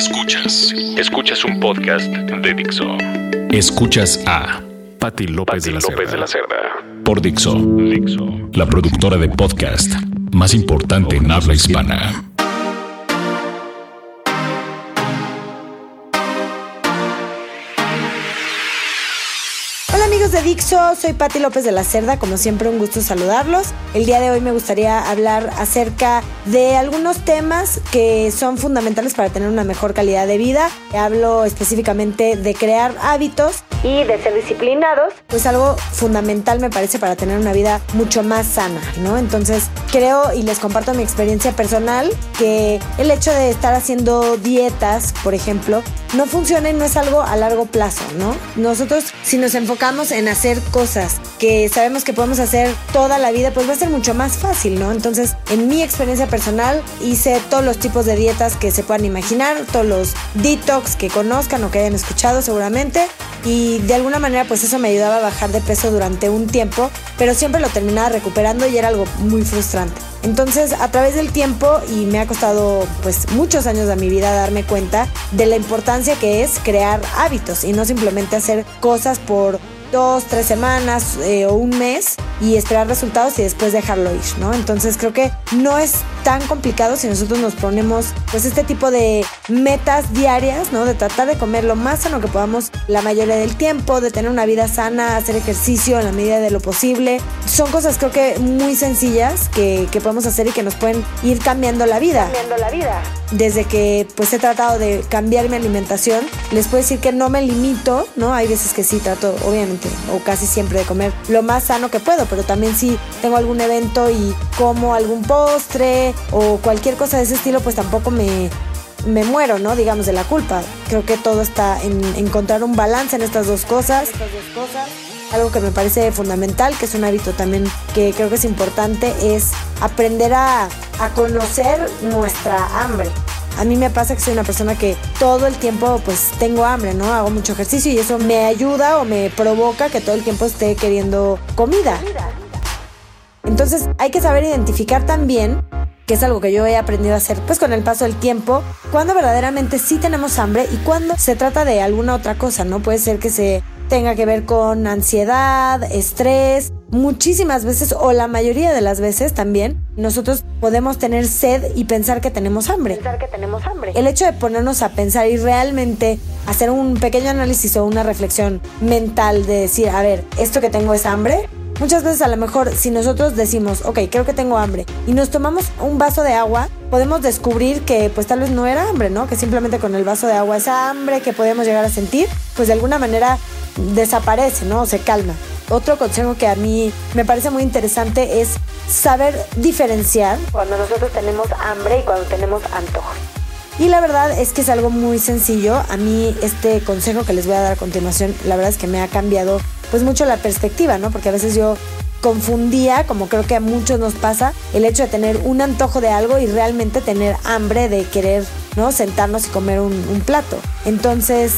Escuchas. Escuchas un podcast de Dixo. Escuchas a Patti López, de, la López de la Cerda. Por Dixo. Dixo. La productora de podcast más importante en habla hispana. De Dixo, soy Patti López de la Cerda, como siempre un gusto saludarlos. El día de hoy me gustaría hablar acerca de algunos temas que son fundamentales para tener una mejor calidad de vida. Hablo específicamente de crear hábitos y de ser disciplinados, pues algo fundamental me parece para tener una vida mucho más sana, ¿no? Entonces creo y les comparto mi experiencia personal que el hecho de estar haciendo dietas, por ejemplo, no funciona y no es algo a largo plazo, ¿no? Nosotros si nos enfocamos en hacer cosas que sabemos que podemos hacer toda la vida, pues va a ser mucho más fácil, ¿no? Entonces, en mi experiencia personal hice todos los tipos de dietas que se puedan imaginar, todos los detox que conozcan o que hayan escuchado seguramente y de alguna manera pues eso me ayudaba a bajar de peso durante un tiempo, pero siempre lo terminaba recuperando y era algo muy frustrante. Entonces, a través del tiempo, y me ha costado pues muchos años de mi vida darme cuenta de la importancia que es crear hábitos y no simplemente hacer cosas por dos, tres semanas eh, o un mes y esperar resultados y después dejarlo ir, ¿no? Entonces creo que no es tan complicado si nosotros nos ponemos pues este tipo de metas diarias, ¿no? De tratar de comer lo más sano que podamos la mayoría del tiempo, de tener una vida sana, hacer ejercicio en la medida de lo posible. Son cosas creo que muy sencillas que, que podemos hacer y que nos pueden ir cambiando la vida. Cambiando la vida. Desde que pues he tratado de cambiar mi alimentación, les puedo decir que no me limito, ¿no? Hay veces que sí trato, obviamente, o casi siempre de comer lo más sano que puedo, pero también si tengo algún evento y como algún postre o cualquier cosa de ese estilo, pues tampoco me, me muero, ¿no? Digamos, de la culpa. Creo que todo está en encontrar un balance en estas dos cosas. Estas dos cosas. Algo que me parece fundamental, que es un hábito también que creo que es importante, es aprender a, a conocer nuestra hambre. A mí me pasa que soy una persona que todo el tiempo pues tengo hambre, ¿no? Hago mucho ejercicio y eso me ayuda o me provoca que todo el tiempo esté queriendo comida. Entonces hay que saber identificar también que es algo que yo he aprendido a hacer pues con el paso del tiempo, cuando verdaderamente sí tenemos hambre y cuando se trata de alguna otra cosa, ¿no? Puede ser que se tenga que ver con ansiedad, estrés, muchísimas veces o la mayoría de las veces también nosotros podemos tener sed y pensar que tenemos hambre. Pensar que tenemos hambre. El hecho de ponernos a pensar y realmente hacer un pequeño análisis o una reflexión mental de decir, a ver, esto que tengo es hambre, Muchas veces a lo mejor si nosotros decimos, ok, creo que tengo hambre y nos tomamos un vaso de agua, podemos descubrir que pues tal vez no era hambre, ¿no? Que simplemente con el vaso de agua esa hambre que podemos llegar a sentir, pues de alguna manera desaparece, ¿no? O se calma. Otro consejo que a mí me parece muy interesante es saber diferenciar cuando nosotros tenemos hambre y cuando tenemos antojos. Y la verdad es que es algo muy sencillo. A mí este consejo que les voy a dar a continuación, la verdad es que me ha cambiado pues mucho la perspectiva, ¿no? Porque a veces yo confundía, como creo que a muchos nos pasa, el hecho de tener un antojo de algo y realmente tener hambre de querer, ¿no? Sentarnos y comer un, un plato. Entonces,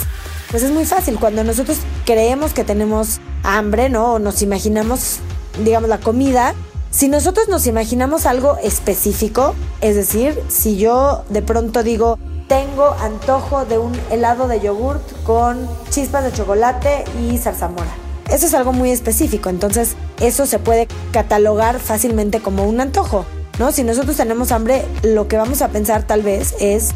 pues es muy fácil. Cuando nosotros creemos que tenemos hambre, ¿no? O nos imaginamos, digamos, la comida, si nosotros nos imaginamos algo específico, es decir, si yo de pronto digo, tengo antojo de un helado de yogurt con chispas de chocolate y zarzamora. Eso es algo muy específico, entonces eso se puede catalogar fácilmente como un antojo, ¿no? Si nosotros tenemos hambre, lo que vamos a pensar tal vez es,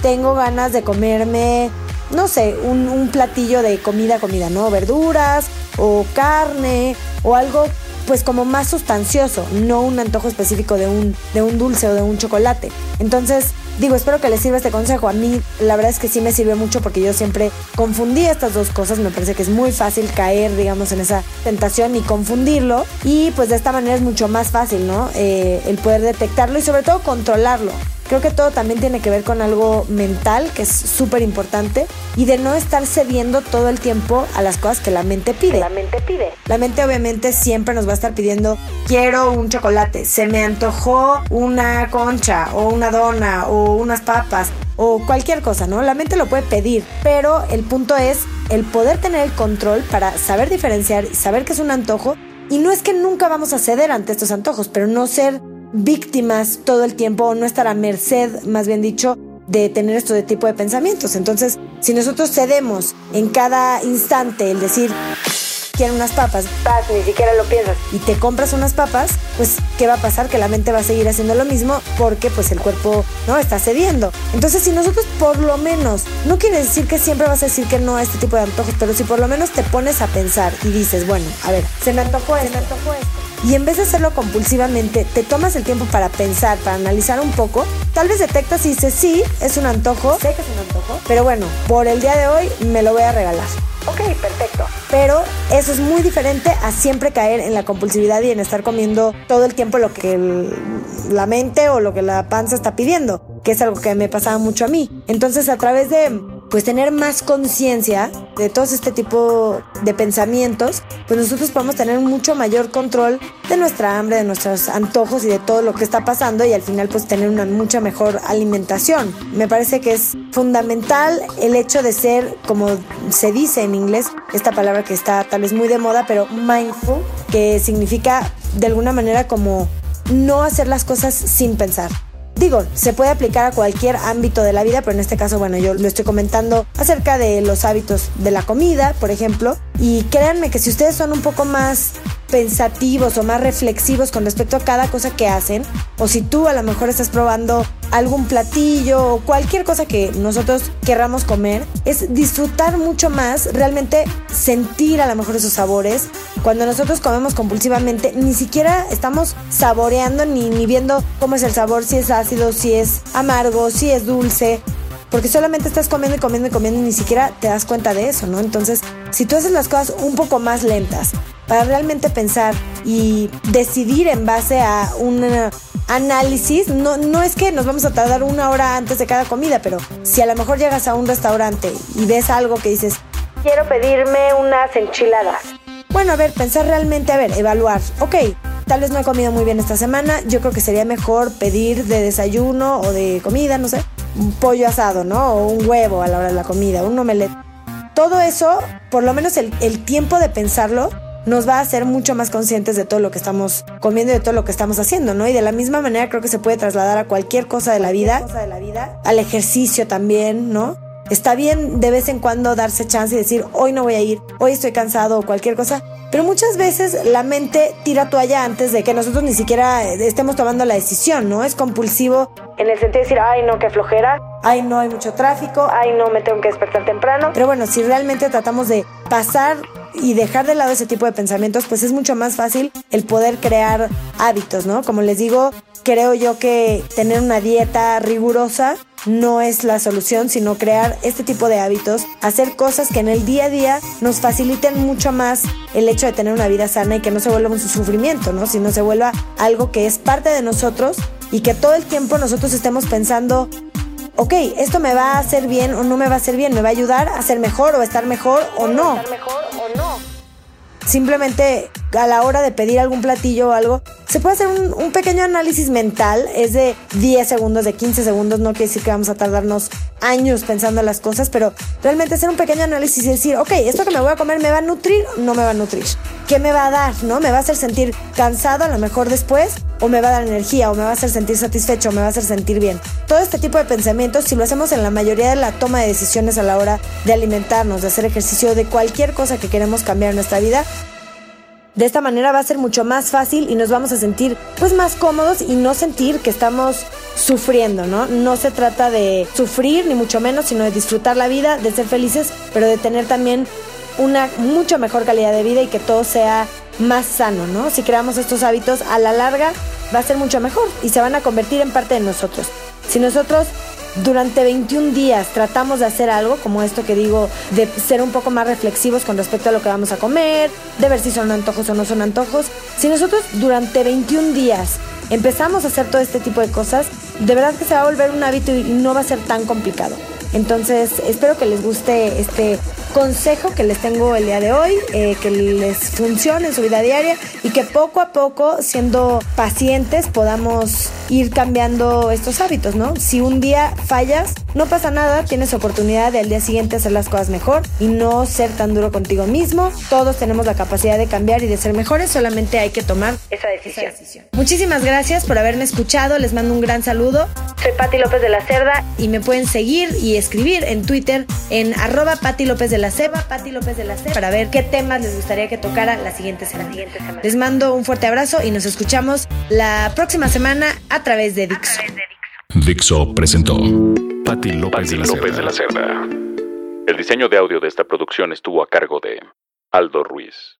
tengo ganas de comerme, no sé, un, un platillo de comida, comida, ¿no? Verduras o carne o algo pues como más sustancioso, no un antojo específico de un, de un dulce o de un chocolate. Entonces, digo, espero que les sirva este consejo. A mí la verdad es que sí me sirve mucho porque yo siempre confundí estas dos cosas. Me parece que es muy fácil caer, digamos, en esa tentación y confundirlo. Y pues de esta manera es mucho más fácil, ¿no? Eh, el poder detectarlo y sobre todo controlarlo. Creo que todo también tiene que ver con algo mental, que es súper importante, y de no estar cediendo todo el tiempo a las cosas que la mente pide. La mente pide. La mente obviamente siempre nos va a estar pidiendo, quiero un chocolate, se me antojó una concha o una dona o unas papas o cualquier cosa, ¿no? La mente lo puede pedir, pero el punto es el poder tener el control para saber diferenciar y saber que es un antojo. Y no es que nunca vamos a ceder ante estos antojos, pero no ser víctimas todo el tiempo o no estar a merced, más bien dicho, de tener este tipo de pensamientos. Entonces, si nosotros cedemos en cada instante el decir, quiero unas papas, Paz, ni siquiera lo piensas. y te compras unas papas, pues ¿qué va a pasar? Que la mente va a seguir haciendo lo mismo porque pues el cuerpo no está cediendo. Entonces, si nosotros por lo menos, no quiere decir que siempre vas a decir que no a este tipo de antojos, pero si por lo menos te pones a pensar y dices, bueno, a ver, se me antojó esto, se me antojó esto. Y en vez de hacerlo compulsivamente, te tomas el tiempo para pensar, para analizar un poco, tal vez detectas y dices, sí, es un antojo, Sé que es un antojo. pero bueno, por el día de hoy me lo voy a regalar. Ok, perfecto. Pero eso es muy diferente a siempre caer en la compulsividad y en estar comiendo todo el tiempo lo que el- la mente o lo que la panza está pidiendo, que es algo que me pasaba mucho a mí. Entonces, a través de pues tener más conciencia de todo este tipo de pensamientos, pues nosotros podemos tener mucho mayor control de nuestra hambre, de nuestros antojos y de todo lo que está pasando y al final pues tener una mucha mejor alimentación. Me parece que es fundamental el hecho de ser, como se dice en inglés, esta palabra que está tal vez muy de moda, pero mindful, que significa de alguna manera como no hacer las cosas sin pensar. Digo, se puede aplicar a cualquier ámbito de la vida, pero en este caso, bueno, yo lo estoy comentando acerca de los hábitos de la comida, por ejemplo. Y créanme que si ustedes son un poco más pensativos o más reflexivos con respecto a cada cosa que hacen, o si tú a lo mejor estás probando algún platillo o cualquier cosa que nosotros querramos comer, es disfrutar mucho más, realmente sentir a lo mejor esos sabores. Cuando nosotros comemos compulsivamente, ni siquiera estamos saboreando ni, ni viendo cómo es el sabor, si es ácido, si es amargo, si es dulce. Porque solamente estás comiendo y comiendo y comiendo y ni siquiera te das cuenta de eso, ¿no? Entonces, si tú haces las cosas un poco más lentas para realmente pensar y decidir en base a un análisis, no, no es que nos vamos a tardar una hora antes de cada comida, pero si a lo mejor llegas a un restaurante y ves algo que dices, Quiero pedirme unas enchiladas. bueno, a ver, pensar realmente, a ver, evaluar. Ok, tal vez no he comido muy bien esta semana. Yo creo que sería mejor pedir de desayuno o de comida, no sé, un pollo asado, ¿no? O un huevo a la hora de la comida, un omelette. Todo eso, por lo menos el, tiempo de pensarlo, nos va a hacer mucho más conscientes de todo lo que estamos comiendo y de todo lo que estamos haciendo, ¿no? Y de la misma manera creo que se puede trasladar a cualquier cosa de la vida, al ejercicio también, ¿no? Está bien de vez en cuando darse chance y decir, hoy no voy a ir, hoy estoy cansado o cualquier cosa, pero muchas veces la mente tira toalla antes de que nosotros ni siquiera eh, estemos tomando la decisión, ¿no? Es compulsivo, En el sentido de decir, ay, no, qué flojera. Ay, no hay mucho tráfico, Ay, no, me tengo que despertar temprano. pero bueno, si realmente tratamos de pasar y dejar de lado ese tipo de pensamientos, pues es mucho más fácil el poder crear hábitos, ¿no? Como les digo, creo yo que tener una dieta rigurosa no es la solución, sino crear este tipo de hábitos, hacer cosas que en el día a día nos faciliten mucho más el hecho de tener una vida sana y que no se vuelva un sufrimiento, ¿no? Sino se vuelva algo que es parte de nosotros y que todo el tiempo nosotros estemos pensando ok, esto me va a hacer bien o no me va a hacer bien, me va a ayudar a ser mejor o a estar mejor o no. ¿Estar mejor o no? Simplemente a la hora de pedir algún platillo o algo, se puede hacer un, pequeño análisis mental, es de 10 segundos, de 15 segundos, no quiere decir que vamos a tardarnos años pensando las cosas, pero realmente hacer un pequeño análisis y decir, ok, esto que me voy a comer me va a nutrir o no me va a nutrir. ¿Qué me va a dar? ¿No? ¿Me va a hacer sentir cansado a lo mejor después? ¿O me va a dar energía? ¿O me va a hacer sentir satisfecho? ¿O me va a hacer sentir bien? Todo este tipo de pensamientos, si lo hacemos en la mayoría de la toma de decisiones a la hora de alimentarnos, de hacer ejercicio, de cualquier cosa que queremos cambiar en nuestra vida, de esta manera va a ser mucho más fácil y nos vamos a sentir pues más cómodos y no sentir que estamos sufriendo, ¿no? No se trata de sufrir ni mucho menos, sino de disfrutar la vida, de ser felices, pero de tener también una mucho mejor calidad de vida y que todo sea más sano, ¿no? Si creamos estos hábitos a la larga va a ser mucho mejor y se van a convertir en parte de nosotros. Si nosotros durante 21 días tratamos de hacer algo como esto que digo, de ser un poco más reflexivos con respecto a lo que vamos a comer, de ver si son antojos o no son antojos. Si nosotros durante 21 días empezamos a hacer todo este tipo de cosas, de verdad que se va a volver un hábito y no va a ser tan complicado. Entonces, espero que les guste este consejo que les tengo el día de hoy, eh, que les funcione en su vida diaria y que poco a poco, siendo pacientes, podamos ir cambiando estos hábitos, ¿no? Si un día fallas, no pasa nada, tienes oportunidad de al día siguiente hacer las cosas mejor y no ser tan duro contigo mismo. Todos tenemos la capacidad de cambiar y de ser mejores, solamente hay que tomar Esa decisión. esa decisión. Muchísimas gracias por haberme escuchado, les mando un gran saludo Soy Pati López de la Cerda. y me pueden seguir y escribir en Twitter en arroba Pati López de la Ceba, Pati López de la Ceba, para ver qué temas les gustaría que tocara la siguiente semana. siguiente semana. Les mando un fuerte abrazo y nos escuchamos la próxima semana a través de Dixo. Dixo presentó Patti López, de, la López de la Cerda. El diseño de audio de esta producción estuvo a cargo de Aldo Ruiz.